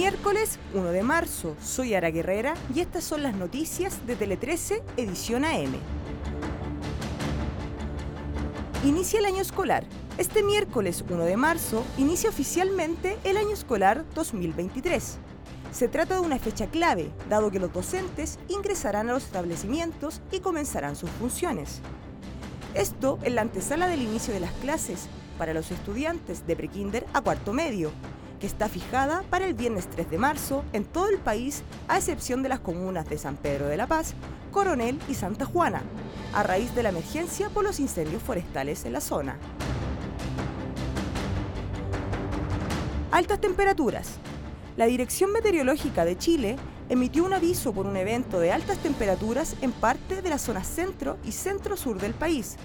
Miércoles 1 de marzo, soy Ara Guerrera y estas son las noticias de Tele 13, edición AM. Inicia el año escolar. Este miércoles 1 de marzo inicia oficialmente el año escolar 2023. Se trata de una fecha clave, dado que los docentes ingresarán a los establecimientos y comenzarán sus funciones. Esto en la antesala del inicio de las clases para los estudiantes de prekinder a cuarto medio, que está fijada para el viernes 3 de marzo en todo el país, a excepción de las comunas de San Pedro de la Paz, Coronel y Santa Juana, a raíz de la emergencia por los incendios forestales en la zona. Altas temperaturas. La Dirección Meteorológica de Chile emitió un aviso por un evento de altas temperaturas en parte de la zona centro y centro-sur del país,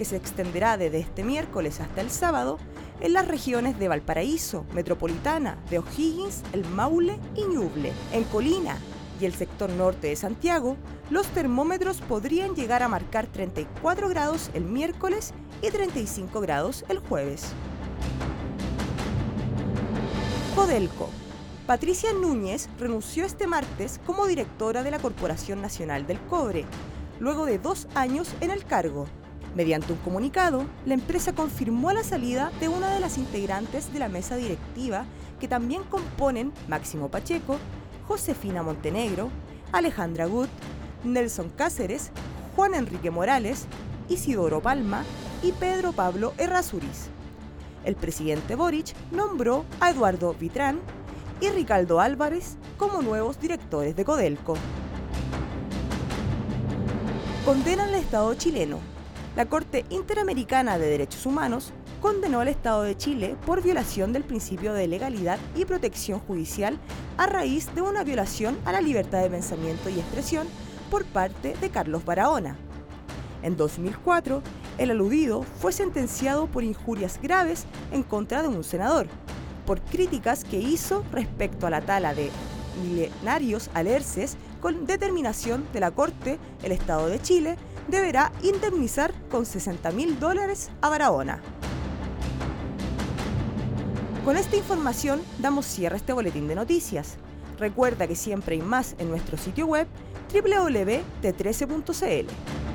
que se extenderá desde este miércoles hasta el sábado en las regiones de Valparaíso, Metropolitana, de O'Higgins, El Maule y Ñuble. En Colina y el sector norte de Santiago, los termómetros podrían llegar a marcar 34 grados el miércoles y 35 grados el jueves. Codelco. Patricia Núñez renunció este martes como directora de la Corporación Nacional del Cobre, luego de dos años en el cargo. Mediante un comunicado, la empresa confirmó la salida de una de las integrantes de la mesa directiva que también componen Máximo Pacheco, Josefina Montenegro, Alejandra Gut, Nelson Cáceres, Juan Enrique Morales, Isidoro Palma y Pedro Pablo Errázuriz. El presidente Boric nombró a Eduardo Vitrán y Ricardo Álvarez como nuevos directores de Codelco. Condenan al Estado chileno la Corte Interamericana de Derechos Humanos condenó al Estado de Chile por violación del principio de legalidad y protección judicial a raíz de una violación a la libertad de pensamiento y expresión por parte de Carlos Barahona. En 2004, el aludido fue sentenciado por injurias graves en contra de un senador, por críticas que hizo respecto a la tala de milenarios alerces con determinación de la Corte, el Estado de Chile, deberá indemnizar con 60 mil dólares a Barahona. Con esta información damos cierre a este boletín de noticias. Recuerda que siempre hay más en nuestro sitio web www.t13.cl.